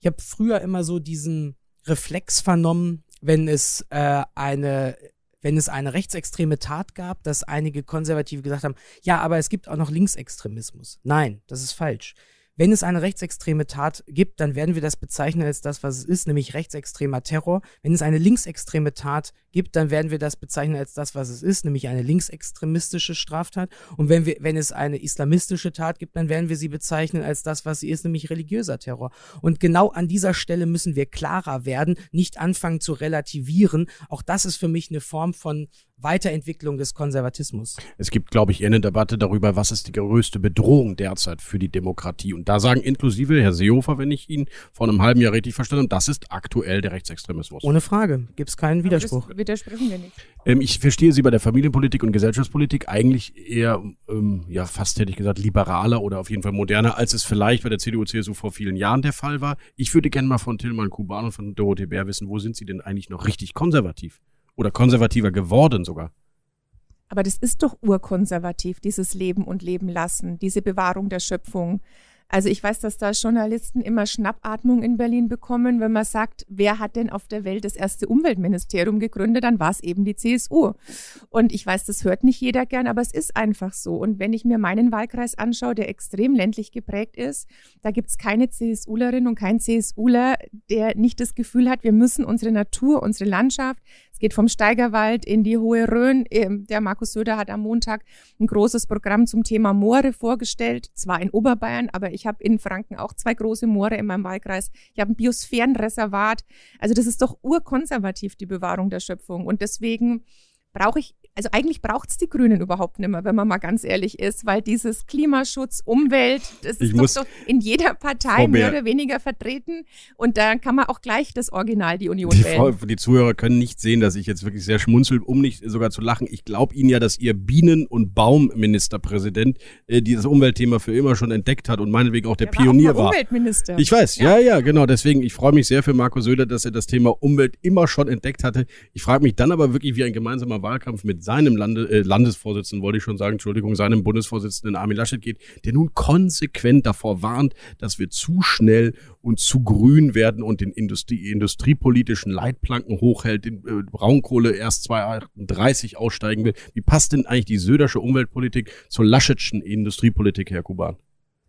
Ich habe früher immer so diesen Reflex vernommen, wenn es äh, eine wenn es eine rechtsextreme Tat gab, dass einige Konservative gesagt haben, ja, aber es gibt auch noch Linksextremismus. Nein, das ist falsch. Wenn es eine rechtsextreme Tat gibt, dann werden wir das bezeichnen als das, was es ist, nämlich rechtsextremer Terror. Wenn es eine linksextreme Tat gibt, dann werden wir das bezeichnen als das, was es ist, nämlich eine linksextremistische Straftat. Und wenn wir, wenn es eine islamistische Tat gibt, dann werden wir sie bezeichnen als das, was sie ist, nämlich religiöser Terror. Und genau an dieser Stelle müssen wir klarer werden, nicht anfangen zu relativieren. Auch das ist für mich eine Form von Weiterentwicklung des Konservatismus. Es gibt, glaube ich, eher eine Debatte darüber, was ist die größte Bedrohung derzeit für die Demokratie. Und da sagen inklusive Herr Seehofer, wenn ich ihn vor einem halben Jahr richtig verstanden habe, das ist aktuell der Rechtsextremismus. Ohne Frage. Gibt es keinen Widerspruch. Widersprechen wir nicht. Ähm, ich verstehe Sie bei der Familienpolitik und Gesellschaftspolitik eigentlich eher, ähm, ja, fast hätte ich gesagt, liberaler oder auf jeden Fall moderner, als es vielleicht bei der CDU-CSU vor vielen Jahren der Fall war. Ich würde gerne mal von Tilman Kuban und von Dorothee Bär wissen, wo sind Sie denn eigentlich noch richtig konservativ? Oder konservativer geworden sogar? Aber das ist doch urkonservativ, dieses Leben und Leben lassen, diese Bewahrung der Schöpfung. Also ich weiß, dass da Journalisten immer Schnappatmung in Berlin bekommen, wenn man sagt, wer hat denn auf der Welt das erste Umweltministerium gegründet, dann war es eben die CSU. Und ich weiß, das hört nicht jeder gern, aber es ist einfach so. Und wenn ich mir meinen Wahlkreis anschaue, der extrem ländlich geprägt ist, da gibt es keine CSUlerin und kein CSUler, der nicht das Gefühl hat, wir müssen unsere Natur, unsere Landschaft, es geht vom Steigerwald in die Hohe Rhön. Ähm, der Markus Söder hat am Montag ein großes Programm zum Thema Moore vorgestellt, zwar in Oberbayern, aber ich ich habe in Franken auch zwei große Moore in meinem Wahlkreis. Ich habe ein Biosphärenreservat. Also das ist doch urkonservativ, die Bewahrung der Schöpfung. Und deswegen brauche ich also eigentlich braucht es die Grünen überhaupt nicht mehr, wenn man mal ganz ehrlich ist, weil dieses Klimaschutz, Umwelt, das ist doch so in jeder Partei mehr oder weniger vertreten und da kann man auch gleich das Original, die Union die wählen. Frau, die Zuhörer können nicht sehen, dass ich jetzt wirklich sehr schmunzel, um nicht sogar zu lachen. Ich glaube Ihnen ja, dass Ihr Bienen- und Baumministerpräsident äh, dieses Umweltthema für immer schon entdeckt hat und meinetwegen auch der, der Pionier war. Umweltminister. Ich weiß, ja. ja, ja, genau. Deswegen, ich freue mich sehr für Marco Söder, dass er das Thema Umwelt immer schon entdeckt hatte. Ich frage mich dann aber wirklich, wie ein gemeinsamer Wahlkampf mit seinem Lande, äh, Landesvorsitzenden, wollte ich schon sagen, Entschuldigung, seinem Bundesvorsitzenden Armin Laschet geht, der nun konsequent davor warnt, dass wir zu schnell und zu grün werden und den Industrie, industriepolitischen Leitplanken hochhält, den äh, Braunkohle erst 2030 aussteigen will. Wie passt denn eigentlich die Södersche Umweltpolitik zur Laschetschen Industriepolitik, Herr Kuban?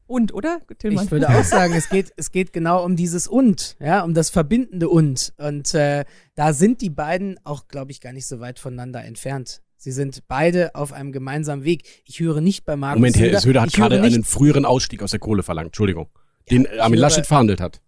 Und, oder? Tillmann. Ich würde auch sagen, es geht, es geht genau um dieses Und, ja, um das verbindende Und. Und äh, da sind die beiden auch, glaube ich, gar nicht so weit voneinander entfernt. Sie sind beide auf einem gemeinsamen Weg. Ich höre nicht bei Markus Moment, Herr Söder hat gerade einen früheren Ausstieg aus der Kohle verlangt. Entschuldigung. Ja, den Armin Laschet verhandelt hat.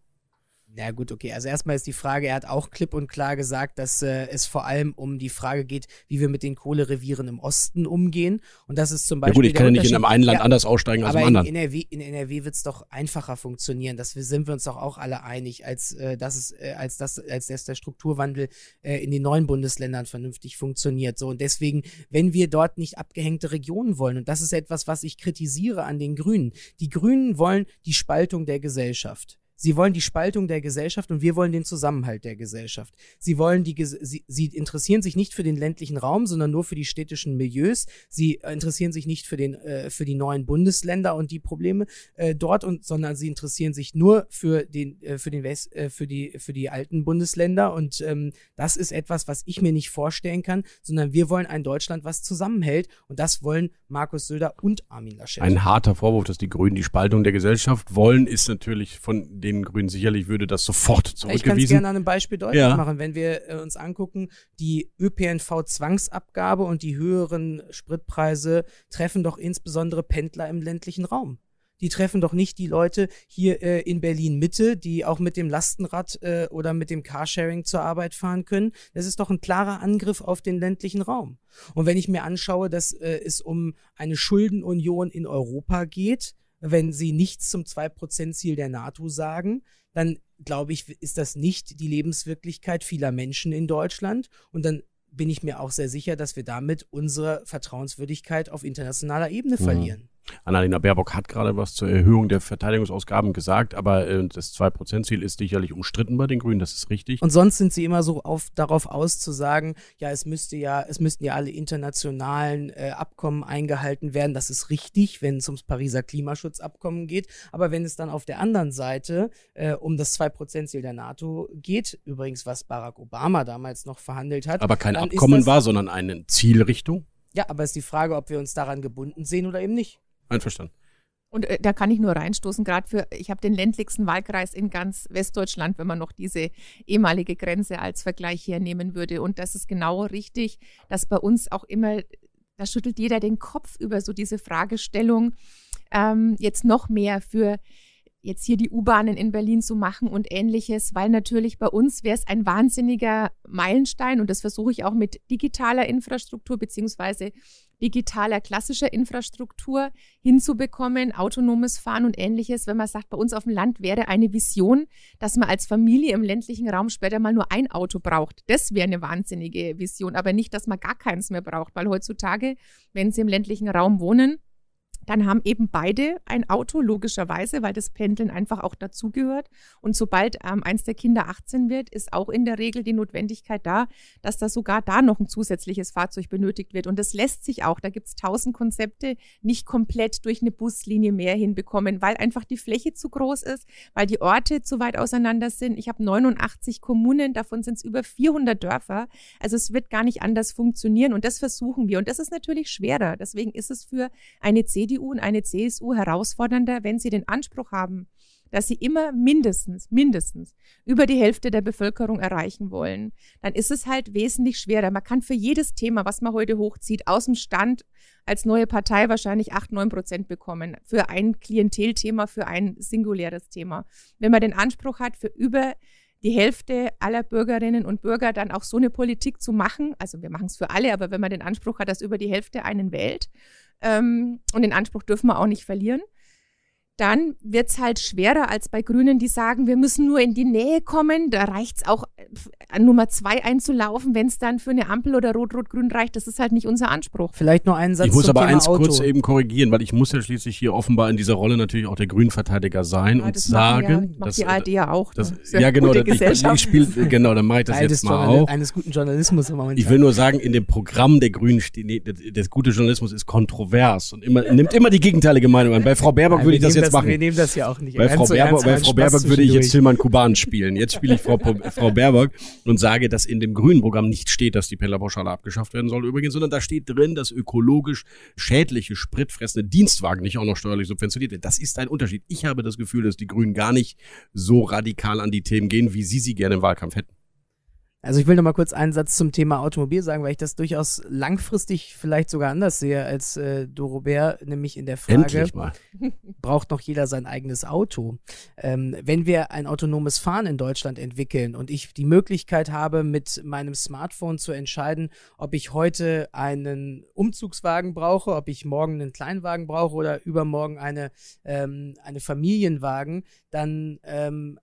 Na gut, okay. Also erstmal ist die Frage, er hat auch klipp und klar gesagt, dass äh, es vor allem um die Frage geht, wie wir mit den Kohlerevieren im Osten umgehen. Und das ist zum Beispiel. Ja gut, ich kann ja nicht in einem einen Land ja, anders aussteigen als im anderen. In NRW, in NRW wird es doch einfacher funktionieren. Das sind wir uns doch auch alle einig, als äh, dass es, äh, als das, als dass der Strukturwandel äh, in den neuen Bundesländern vernünftig funktioniert. So und deswegen, wenn wir dort nicht abgehängte Regionen wollen, und das ist etwas, was ich kritisiere an den Grünen. Die Grünen wollen die Spaltung der Gesellschaft. Sie wollen die Spaltung der Gesellschaft und wir wollen den Zusammenhalt der Gesellschaft. Sie wollen die, sie, sie interessieren sich nicht für den ländlichen Raum, sondern nur für die städtischen Milieus. Sie interessieren sich nicht für den, äh, für die neuen Bundesländer und die Probleme äh, dort und, sondern sie interessieren sich nur für den, äh, für den West, äh, für die, für die alten Bundesländer und ähm, das ist etwas, was ich mir nicht vorstellen kann, sondern wir wollen ein Deutschland, was zusammenhält und das wollen Markus Söder und Armin Laschet. Ein harter Vorwurf, dass die Grünen die Spaltung der Gesellschaft wollen, ist natürlich von den Grünen sicherlich würde das sofort zurückgewiesen. Ich kann es gerne an einem Beispiel deutlich ja. machen. Wenn wir äh, uns angucken, die ÖPNV-Zwangsabgabe und die höheren Spritpreise treffen doch insbesondere Pendler im ländlichen Raum die treffen doch nicht die Leute hier äh, in Berlin Mitte, die auch mit dem Lastenrad äh, oder mit dem Carsharing zur Arbeit fahren können. Das ist doch ein klarer Angriff auf den ländlichen Raum. Und wenn ich mir anschaue, dass äh, es um eine Schuldenunion in Europa geht, wenn sie nichts zum 2%-Ziel der NATO sagen, dann glaube ich, ist das nicht die Lebenswirklichkeit vieler Menschen in Deutschland. Und dann bin ich mir auch sehr sicher, dass wir damit unsere Vertrauenswürdigkeit auf internationaler Ebene mhm. verlieren. Annalena Baerbock hat gerade was zur Erhöhung der Verteidigungsausgaben gesagt, aber äh, das 2%-Ziel ist sicherlich umstritten bei den Grünen, das ist richtig. Und sonst sind sie immer so auf, darauf aus zu sagen, ja, es müsste ja, es müssten ja alle internationalen äh, Abkommen eingehalten werden. Das ist richtig, wenn es ums Pariser Klimaschutzabkommen geht. Aber wenn es dann auf der anderen Seite äh, um das 2%-Ziel der NATO geht, übrigens, was Barack Obama damals noch verhandelt hat. Aber kein Abkommen war, sondern eine Zielrichtung? Ja, aber es ist die Frage, ob wir uns daran gebunden sehen oder eben nicht. Einverstanden. Und äh, da kann ich nur reinstoßen, gerade für, ich habe den ländlichsten Wahlkreis in ganz Westdeutschland, wenn man noch diese ehemalige Grenze als Vergleich hernehmen würde. Und das ist genau richtig, dass bei uns auch immer, da schüttelt jeder den Kopf über so diese Fragestellung, ähm, jetzt noch mehr für jetzt hier die U-Bahnen in Berlin zu machen und ähnliches, weil natürlich bei uns wäre es ein wahnsinniger Meilenstein und das versuche ich auch mit digitaler Infrastruktur beziehungsweise digitaler klassischer Infrastruktur hinzubekommen, autonomes Fahren und ähnliches, wenn man sagt, bei uns auf dem Land wäre eine Vision, dass man als Familie im ländlichen Raum später mal nur ein Auto braucht. Das wäre eine wahnsinnige Vision, aber nicht, dass man gar keins mehr braucht, weil heutzutage, wenn Sie im ländlichen Raum wohnen, dann haben eben beide ein Auto, logischerweise, weil das Pendeln einfach auch dazugehört. Und sobald ähm, eins der Kinder 18 wird, ist auch in der Regel die Notwendigkeit da, dass da sogar da noch ein zusätzliches Fahrzeug benötigt wird. Und das lässt sich auch, da gibt es tausend Konzepte, nicht komplett durch eine Buslinie mehr hinbekommen, weil einfach die Fläche zu groß ist, weil die Orte zu weit auseinander sind. Ich habe 89 Kommunen, davon sind es über 400 Dörfer. Also es wird gar nicht anders funktionieren und das versuchen wir. Und das ist natürlich schwerer. Deswegen ist es für eine CDU CDU und eine CSU herausfordernder, wenn sie den Anspruch haben, dass sie immer mindestens, mindestens über die Hälfte der Bevölkerung erreichen wollen, dann ist es halt wesentlich schwerer. Man kann für jedes Thema, was man heute hochzieht, aus dem Stand als neue Partei wahrscheinlich 8, 9 Prozent bekommen. Für ein Klientelthema, für ein singuläres Thema. Wenn man den Anspruch hat, für über die Hälfte aller Bürgerinnen und Bürger dann auch so eine Politik zu machen, also wir machen es für alle, aber wenn man den Anspruch hat, dass über die Hälfte einen wählt, ähm, und den Anspruch dürfen wir auch nicht verlieren dann wird es halt schwerer als bei Grünen, die sagen, wir müssen nur in die Nähe kommen. Da reicht es auch, an äh, Nummer zwei einzulaufen, wenn es dann für eine Ampel oder Rot-Rot-Grün reicht. Das ist halt nicht unser Anspruch. Vielleicht nur einen Satz Ich muss aber Thema eins Auto. kurz eben korrigieren, weil ich muss ja schließlich hier offenbar in dieser Rolle natürlich auch der Grünverteidiger sein Ja, und das sagen, ja, macht dass, die ARD ja auch. das, ne? Für ja genau, das, ich, ich spiel, genau, dann mache ich das Teil jetzt mal Journal- auch. eines guten Journalismus im Moment. Ich will nur sagen, in dem Programm der Grünen steht, nee, das, das gute Journalismus ist kontrovers und immer, nimmt immer die gegenteilige Meinung an. Bei Frau Baerbock Nein, würde ich das nehmen jetzt machen. Wir nehmen das ja auch nicht. Bei Frau Baerbock, bei Frau Baerbock würde ich jetzt. Tilman Kuban spielen. Jetzt spiele ich Frau, Frau Baerbock und sage, dass in dem grünen Programm nicht steht, dass die Pellerpauschale abgeschafft werden soll übrigens, sondern da steht drin, dass ökologisch schädliche, spritfressende Dienstwagen nicht auch noch steuerlich subventioniert werden. Das ist ein Unterschied. Ich habe das Gefühl, dass die Grünen gar nicht so radikal an die Themen gehen, wie Sie sie gerne im Wahlkampf hätten. Also ich will noch mal kurz einen Satz zum Thema Automobil sagen, weil ich das durchaus langfristig vielleicht sogar anders sehe als äh, Dorobert, nämlich in der Frage, braucht noch jeder sein eigenes Auto? Ähm, wenn wir ein autonomes Fahren in Deutschland entwickeln und ich die Möglichkeit habe, mit meinem Smartphone zu entscheiden, ob ich heute einen Umzugswagen brauche, ob ich morgen einen Kleinwagen brauche oder übermorgen eine, ähm, eine Familienwagen, dann ähm,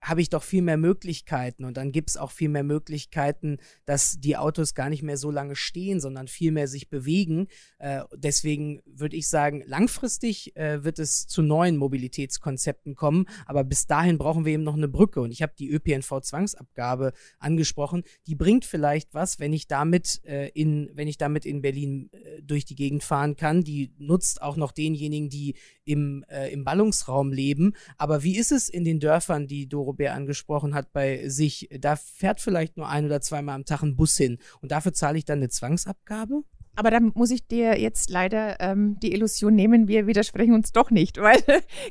habe ich doch viel mehr Möglichkeiten und dann gibt es auch viel mehr Möglichkeiten, dass die Autos gar nicht mehr so lange stehen, sondern viel mehr sich bewegen. Äh, deswegen würde ich sagen, langfristig äh, wird es zu neuen Mobilitätskonzepten kommen, aber bis dahin brauchen wir eben noch eine Brücke und ich habe die ÖPNV-Zwangsabgabe angesprochen. Die bringt vielleicht was, wenn ich damit äh, in, wenn ich damit in Berlin äh, durch die Gegend fahren kann. Die nutzt auch noch denjenigen, die im, äh, im Ballungsraum leben. Aber wie ist es in den Dörfern, die Doro Bär angesprochen hat, bei sich? Da fährt vielleicht nur ein oder zweimal am Tag ein Bus hin und dafür zahle ich dann eine Zwangsabgabe? Aber da muss ich dir jetzt leider ähm, die Illusion nehmen, wir widersprechen uns doch nicht, weil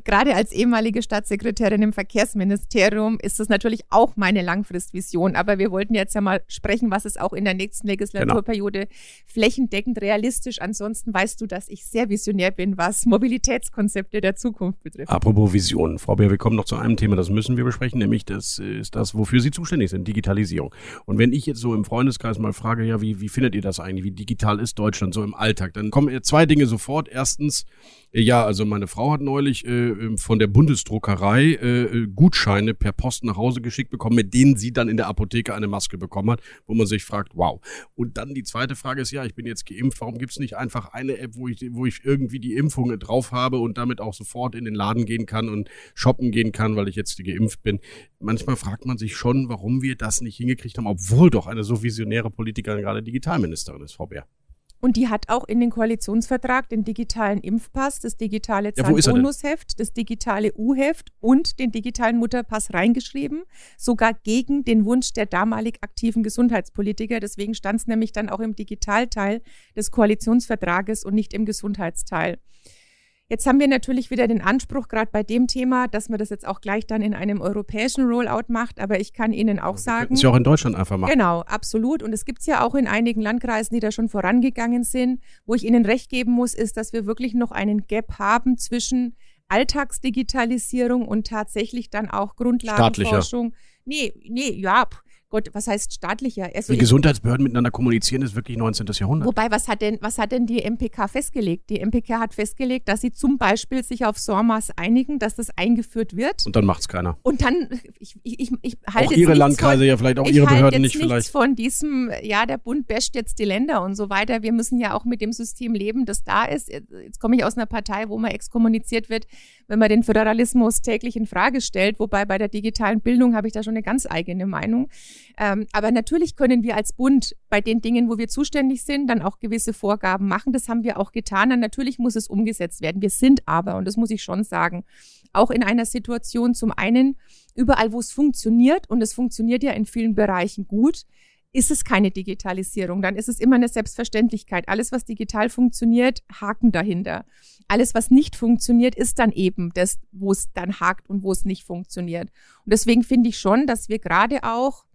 gerade als ehemalige Staatssekretärin im Verkehrsministerium ist das natürlich auch meine Langfristvision. Aber wir wollten jetzt ja mal sprechen, was ist auch in der nächsten Legislaturperiode flächendeckend realistisch. Ansonsten weißt du, dass ich sehr visionär bin, was Mobilitätskonzepte der Zukunft betrifft. Apropos Visionen. Frau Bär, wir kommen noch zu einem Thema, das müssen wir besprechen, nämlich das ist das, wofür Sie zuständig sind, Digitalisierung. Und wenn ich jetzt so im Freundeskreis mal frage, ja, wie, wie findet ihr das eigentlich? Wie digital ist Deutschland so im Alltag? Dann kommen zwei Dinge sofort. Erstens, äh, ja, also meine Frau hat neulich äh, von der Bundesdruckerei äh, Gutscheine per Post nach Hause geschickt bekommen, mit denen sie dann in der Apotheke eine Maske bekommen hat, wo man sich fragt, wow. Und dann die zweite Frage ist, ja, ich bin jetzt geimpft, warum gibt es nicht einfach eine App, wo ich, wo ich irgendwie die Impfung drauf habe und damit auch sofort in den Laden gehen kann und shoppen gehen kann, weil ich jetzt geimpft bin. Manchmal fragt man sich schon, warum wir das nicht hingekriegt haben, obwohl doch eine so visionäre Politikerin gerade Digitalministerin ist, Frau Bär. Und die hat auch in den Koalitionsvertrag den digitalen Impfpass, das digitale Ja? Zahnbonusheft, das digitale U-Heft und den digitalen Mutterpass reingeschrieben, sogar gegen den Wunsch der damalig aktiven Gesundheitspolitiker. Deswegen stand es nämlich dann auch im Digitalteil des Koalitionsvertrages und nicht im Gesundheitsteil. Jetzt haben wir natürlich wieder den Anspruch, gerade bei dem Thema, dass man das jetzt auch gleich dann in einem europäischen Rollout macht. Aber ich kann Ihnen auch sagen. Das ja auch in Deutschland einfach machen. Genau, absolut. Und es gibt es ja auch in einigen Landkreisen, die da schon vorangegangen sind. Wo ich Ihnen recht geben muss, ist, dass wir wirklich noch einen Gap haben zwischen Alltagsdigitalisierung und tatsächlich dann auch Grundlagenforschung. Nee, nee, ja, Gott, was heißt staatlicher? Also Wie Gesundheitsbehörden miteinander kommunizieren, ist wirklich 19. Jahrhundert. Wobei, was hat denn, was hat denn die MPK festgelegt? Die MPK hat festgelegt, dass sie zum Beispiel sich auf SORMAS einigen, dass das eingeführt wird. Und dann macht es keiner. Und dann, ich, ich, ich halte Auch ihre Landkreise von, ja vielleicht, auch ihre Behörden nicht vielleicht. von diesem, ja, der Bund basht jetzt die Länder und so weiter. Wir müssen ja auch mit dem System leben, das da ist. Jetzt komme ich aus einer Partei, wo man exkommuniziert wird, wenn man den Föderalismus täglich in Frage stellt. Wobei bei der digitalen Bildung habe ich da schon eine ganz eigene Meinung. Ähm, aber natürlich können wir als Bund bei den Dingen, wo wir zuständig sind, dann auch gewisse Vorgaben machen. Das haben wir auch getan. Und natürlich muss es umgesetzt werden. Wir sind aber, und das muss ich schon sagen, auch in einer Situation zum einen, überall, wo es funktioniert, und es funktioniert ja in vielen Bereichen gut, ist es keine Digitalisierung, dann ist es immer eine Selbstverständlichkeit. Alles, was digital funktioniert, Haken dahinter. Alles, was nicht funktioniert, ist dann eben das, wo es dann hakt und wo es nicht funktioniert. Und deswegen finde ich schon, dass wir gerade auch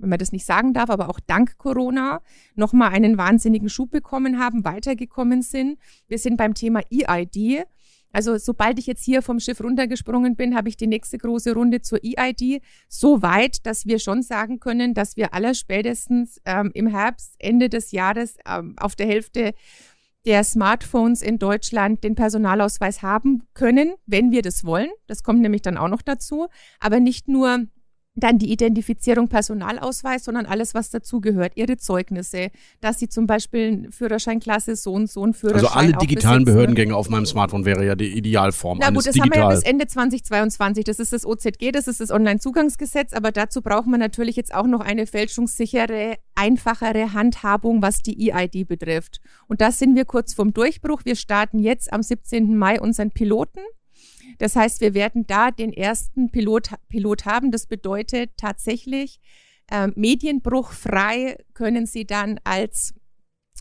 wenn man das nicht sagen darf, aber auch dank Corona nochmal einen wahnsinnigen Schub bekommen haben, weitergekommen sind. Wir sind beim Thema EID. Also sobald ich jetzt hier vom Schiff runtergesprungen bin, habe ich die nächste große Runde zur EID so weit, dass wir schon sagen können, dass wir aller spätestens ähm, im Herbst, Ende des Jahres ähm, auf der Hälfte der Smartphones in Deutschland den Personalausweis haben können, wenn wir das wollen. Das kommt nämlich dann auch noch dazu. Aber nicht nur dann die Identifizierung Personalausweis, sondern alles, was dazugehört. Ihre Zeugnisse, dass Sie zum Beispiel Führerscheinklasse so und so ein Führerschein Also alle digitalen Behördengänge auf meinem Smartphone wäre ja die Idealform. Na gut, das digital. haben wir ja bis Ende 2022. Das ist das OZG, das ist das Onlinezugangsgesetz, aber dazu braucht man natürlich jetzt auch noch eine fälschungssichere, einfachere Handhabung, was die EID betrifft. Und da sind wir kurz vorm Durchbruch. Wir starten jetzt am 17. Mai unseren Piloten. Das heißt, wir werden da den ersten Pilot, Pilot haben. Das bedeutet tatsächlich, äh, medienbruchfrei können Sie dann als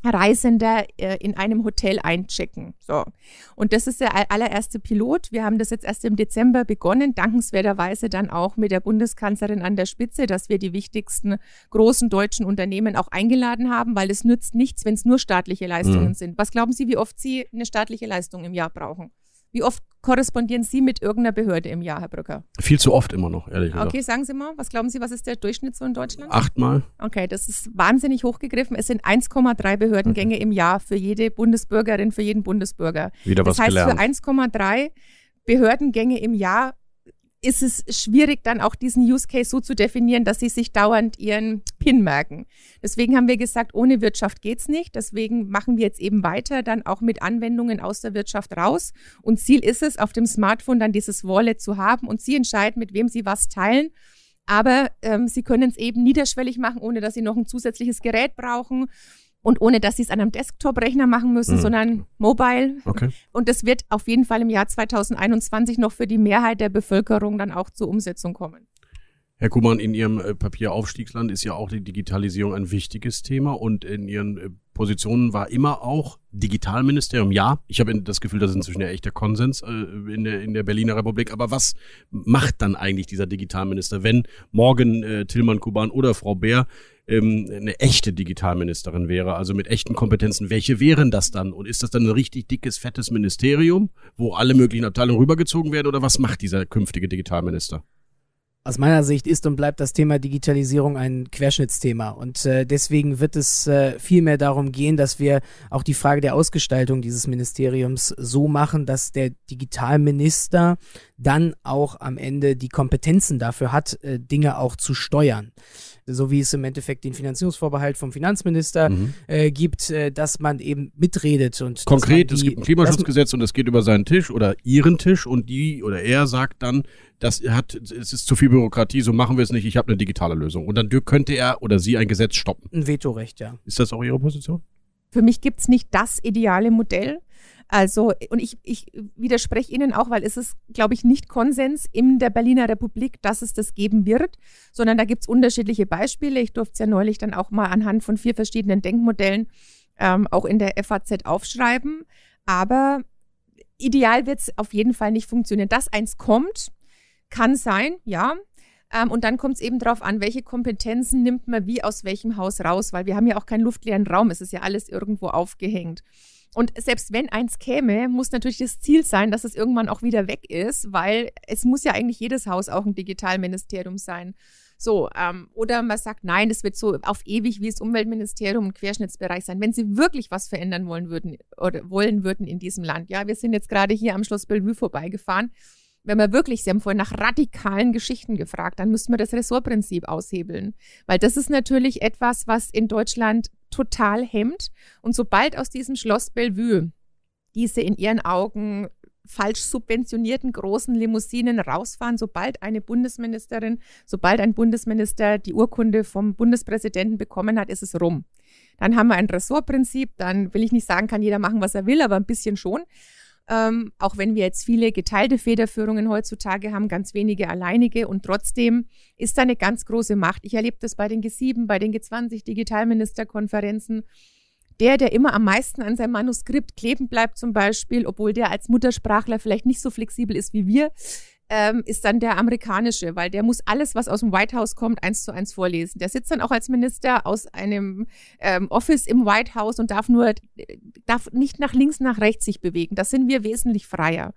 Reisender äh, in einem Hotel einchecken. So. Und das ist der allererste Pilot. Wir haben das jetzt erst im Dezember begonnen, dankenswerterweise dann auch mit der Bundeskanzlerin an der Spitze, dass wir die wichtigsten großen deutschen Unternehmen auch eingeladen haben, weil es nützt nichts, wenn es nur staatliche Leistungen mhm. sind. Was glauben Sie, wie oft Sie eine staatliche Leistung im Jahr brauchen? Wie oft korrespondieren Sie mit irgendeiner Behörde im Jahr, Herr Brücker? Viel zu oft immer noch, ehrlich gesagt. Okay, sagen Sie mal, was glauben Sie, was ist der Durchschnitt so in Deutschland? Achtmal. Okay, das ist wahnsinnig hochgegriffen. Es sind 1,3 Behördengänge okay. im Jahr für jede Bundesbürgerin, für jeden Bundesbürger. Wieder was das heißt, gelernt. für 1,3 Behördengänge im Jahr ist es schwierig, dann auch diesen Use Case so zu definieren, dass sie sich dauernd ihren PIN merken. Deswegen haben wir gesagt, ohne Wirtschaft geht's nicht. Deswegen machen wir jetzt eben weiter, dann auch mit Anwendungen aus der Wirtschaft raus. Und Ziel ist es, auf dem Smartphone dann dieses Wallet zu haben und Sie entscheiden, mit wem Sie was teilen. Aber ähm, Sie können es eben niederschwellig machen, ohne dass Sie noch ein zusätzliches Gerät brauchen und ohne dass sie es an einem Desktop-Rechner machen müssen, mhm. sondern mobile. Okay. Und das wird auf jeden Fall im Jahr 2021 noch für die Mehrheit der Bevölkerung dann auch zur Umsetzung kommen. Herr Kuhmann, in Ihrem äh, Papier Aufstiegsland ist ja auch die Digitalisierung ein wichtiges Thema und in Ihren äh, Positionen war immer auch Digitalministerium. Ja, ich habe das Gefühl, das ist inzwischen ja echter Konsens äh, in, der, in der Berliner Republik. Aber was macht dann eigentlich dieser Digitalminister, wenn morgen äh, Tillmann Kuban oder Frau Bär ähm, eine echte Digitalministerin wäre, also mit echten Kompetenzen, welche wären das dann? Und ist das dann ein richtig dickes, fettes Ministerium, wo alle möglichen Abteilungen rübergezogen werden? Oder was macht dieser künftige Digitalminister? Aus meiner Sicht ist und bleibt das Thema Digitalisierung ein Querschnittsthema. Und äh, deswegen wird es äh, viel mehr darum gehen, dass wir auch die Frage der Ausgestaltung dieses Ministeriums so machen, dass der Digitalminister dann auch am Ende die Kompetenzen dafür hat, äh, Dinge auch zu steuern so wie es im Endeffekt den Finanzierungsvorbehalt vom Finanzminister mhm. äh, gibt, äh, dass man eben mitredet und konkret, die, es gibt ein Klimaschutzgesetz und es geht über seinen Tisch oder ihren Tisch und die oder er sagt dann, das hat, es ist zu viel Bürokratie, so machen wir es nicht, ich habe eine digitale Lösung. Und dann könnte er oder sie ein Gesetz stoppen. Ein Vetorecht, ja. Ist das auch Ihre Position? Für mich gibt es nicht das ideale Modell. Also, und ich, ich widerspreche Ihnen auch, weil es ist, glaube ich, nicht Konsens in der Berliner Republik, dass es das geben wird, sondern da gibt es unterschiedliche Beispiele. Ich durfte es ja neulich dann auch mal anhand von vier verschiedenen Denkmodellen ähm, auch in der FAZ aufschreiben. Aber ideal wird es auf jeden Fall nicht funktionieren. Dass eins kommt, kann sein, ja. Ähm, und dann kommt es eben darauf an, welche Kompetenzen nimmt man wie aus welchem Haus raus, weil wir haben ja auch keinen luftleeren Raum, es ist ja alles irgendwo aufgehängt. Und selbst wenn eins käme, muss natürlich das Ziel sein, dass es irgendwann auch wieder weg ist, weil es muss ja eigentlich jedes Haus auch ein Digitalministerium sein. So, ähm, oder man sagt, nein, es wird so auf ewig wie das Umweltministerium ein Querschnittsbereich sein. Wenn sie wirklich was verändern wollen würden oder wollen würden in diesem Land. Ja, wir sind jetzt gerade hier am Schloss Bellevue vorbeigefahren. Wenn wir wirklich, Sie haben vorhin nach radikalen Geschichten gefragt, dann müssten wir das Ressortprinzip aushebeln. Weil das ist natürlich etwas, was in Deutschland total hemmt. Und sobald aus diesem Schloss Bellevue diese in ihren Augen falsch subventionierten großen Limousinen rausfahren, sobald eine Bundesministerin, sobald ein Bundesminister die Urkunde vom Bundespräsidenten bekommen hat, ist es rum. Dann haben wir ein Ressortprinzip, dann will ich nicht sagen, kann jeder machen, was er will, aber ein bisschen schon. Ähm, auch wenn wir jetzt viele geteilte Federführungen heutzutage haben, ganz wenige alleinige und trotzdem ist da eine ganz große Macht. Ich erlebe das bei den G7, bei den G20 Digitalministerkonferenzen der, der immer am meisten an seinem Manuskript kleben bleibt zum Beispiel, obwohl der als Muttersprachler vielleicht nicht so flexibel ist wie wir, ähm, ist dann der amerikanische, weil der muss alles, was aus dem White House kommt, eins zu eins vorlesen. Der sitzt dann auch als Minister aus einem ähm, Office im White House und darf nur, darf nicht nach links, nach rechts sich bewegen. Das sind wir wesentlich freier.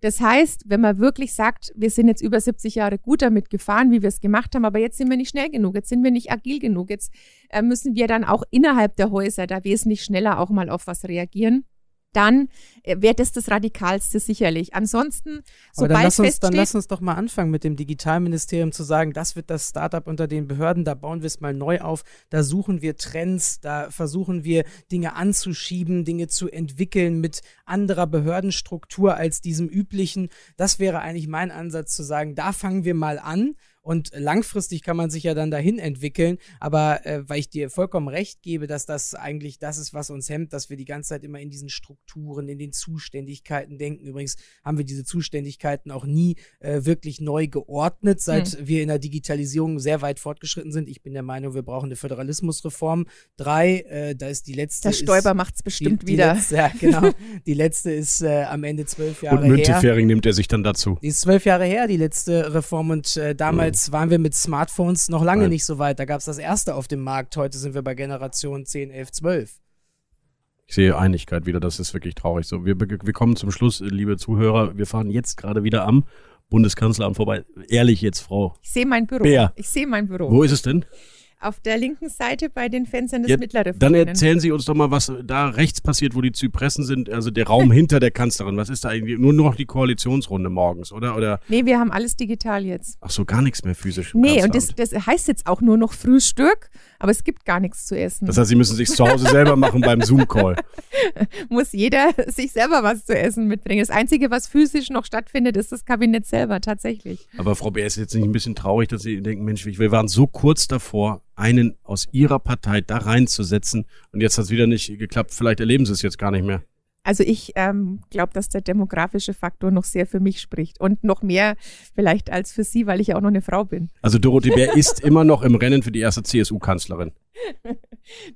Das heißt, wenn man wirklich sagt, wir sind jetzt über 70 Jahre gut damit gefahren, wie wir es gemacht haben, aber jetzt sind wir nicht schnell genug, jetzt sind wir nicht agil genug, jetzt äh, müssen wir dann auch innerhalb der Häuser da wesentlich schneller auch mal auf was reagieren dann äh, wäre das das Radikalste sicherlich. Ansonsten, sobald dann lass, uns, dann lass uns doch mal anfangen mit dem Digitalministerium zu sagen, das wird das Startup unter den Behörden, da bauen wir es mal neu auf, da suchen wir Trends, da versuchen wir Dinge anzuschieben, Dinge zu entwickeln mit anderer Behördenstruktur als diesem üblichen. Das wäre eigentlich mein Ansatz zu sagen, da fangen wir mal an und langfristig kann man sich ja dann dahin entwickeln. Aber äh, weil ich dir vollkommen recht gebe, dass das eigentlich das ist, was uns hemmt, dass wir die ganze Zeit immer in diesen Strukturen, in den Zuständigkeiten denken. Übrigens haben wir diese Zuständigkeiten auch nie äh, wirklich neu geordnet, seit mhm. wir in der Digitalisierung sehr weit fortgeschritten sind. Ich bin der Meinung, wir brauchen eine Föderalismusreform. Drei, äh, da ist die letzte. Der Stoiber macht es bestimmt die, wieder. Die letzte, ja, genau. die letzte ist äh, am Ende zwölf Jahre und Müntefering nimmt er sich dann dazu. Die ist zwölf Jahre her, die letzte Reform. Und äh, damals Jetzt waren wir mit Smartphones noch lange Nein. nicht so weit. Da gab es das erste auf dem Markt. Heute sind wir bei Generation 10, 11, 12. Ich sehe Einigkeit wieder, das ist wirklich traurig. So, wir, wir kommen zum Schluss, liebe Zuhörer. Wir fahren jetzt gerade wieder am Bundeskanzleramt vorbei. Ehrlich jetzt, Frau. Ich sehe mein Büro. Bär. Ich sehe mein Büro. Wo ist es denn? Auf der linken Seite bei den Fenstern des ja, Mittleren. Dann erzählen Sie uns doch mal, was da rechts passiert, wo die Zypressen sind, also der Raum hinter der Kanzlerin. Was ist da eigentlich? Nur noch die Koalitionsrunde morgens, oder? oder? Nee, wir haben alles digital jetzt. Ach so, gar nichts mehr physisch. Nee, und das, das heißt jetzt auch nur noch Frühstück, aber es gibt gar nichts zu essen. Das heißt, Sie müssen sich zu Hause selber machen beim Zoom-Call. Muss jeder sich selber was zu essen mitbringen. Das Einzige, was physisch noch stattfindet, ist das Kabinett selber, tatsächlich. Aber Frau Bär, ist jetzt nicht ein bisschen traurig, dass Sie denken, Mensch, wir waren so kurz davor, einen aus ihrer Partei da reinzusetzen. Und jetzt hat es wieder nicht geklappt. Vielleicht erleben sie es jetzt gar nicht mehr. Also ich ähm, glaube, dass der demografische Faktor noch sehr für mich spricht und noch mehr vielleicht als für Sie, weil ich ja auch noch eine Frau bin. Also Dorothee Bär ist immer noch im Rennen für die erste CSU-Kanzlerin.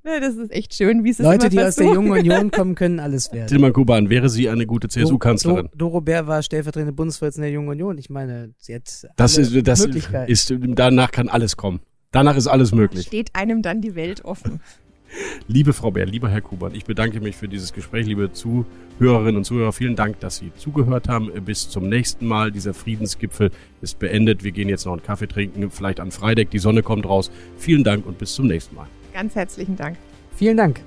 Das ist echt schön, wie es Leute, die aus der Jungen Union kommen, können alles werden. Tilman Kuban, wäre sie eine gute CSU-Kanzlerin? Doro, Doro Bär war stellvertretende Bundesvorsitzende der Jungen Union. Ich meine, sie hat das ist, das ist, danach kann alles kommen. Danach ist alles möglich. Steht einem dann die Welt offen. Liebe Frau Bär, lieber Herr Kubert, ich bedanke mich für dieses Gespräch, liebe Zuhörerinnen und Zuhörer. Vielen Dank, dass Sie zugehört haben. Bis zum nächsten Mal. Dieser Friedensgipfel ist beendet. Wir gehen jetzt noch einen Kaffee trinken, vielleicht an Freitag. Die Sonne kommt raus. Vielen Dank und bis zum nächsten Mal. Ganz herzlichen Dank. Vielen Dank.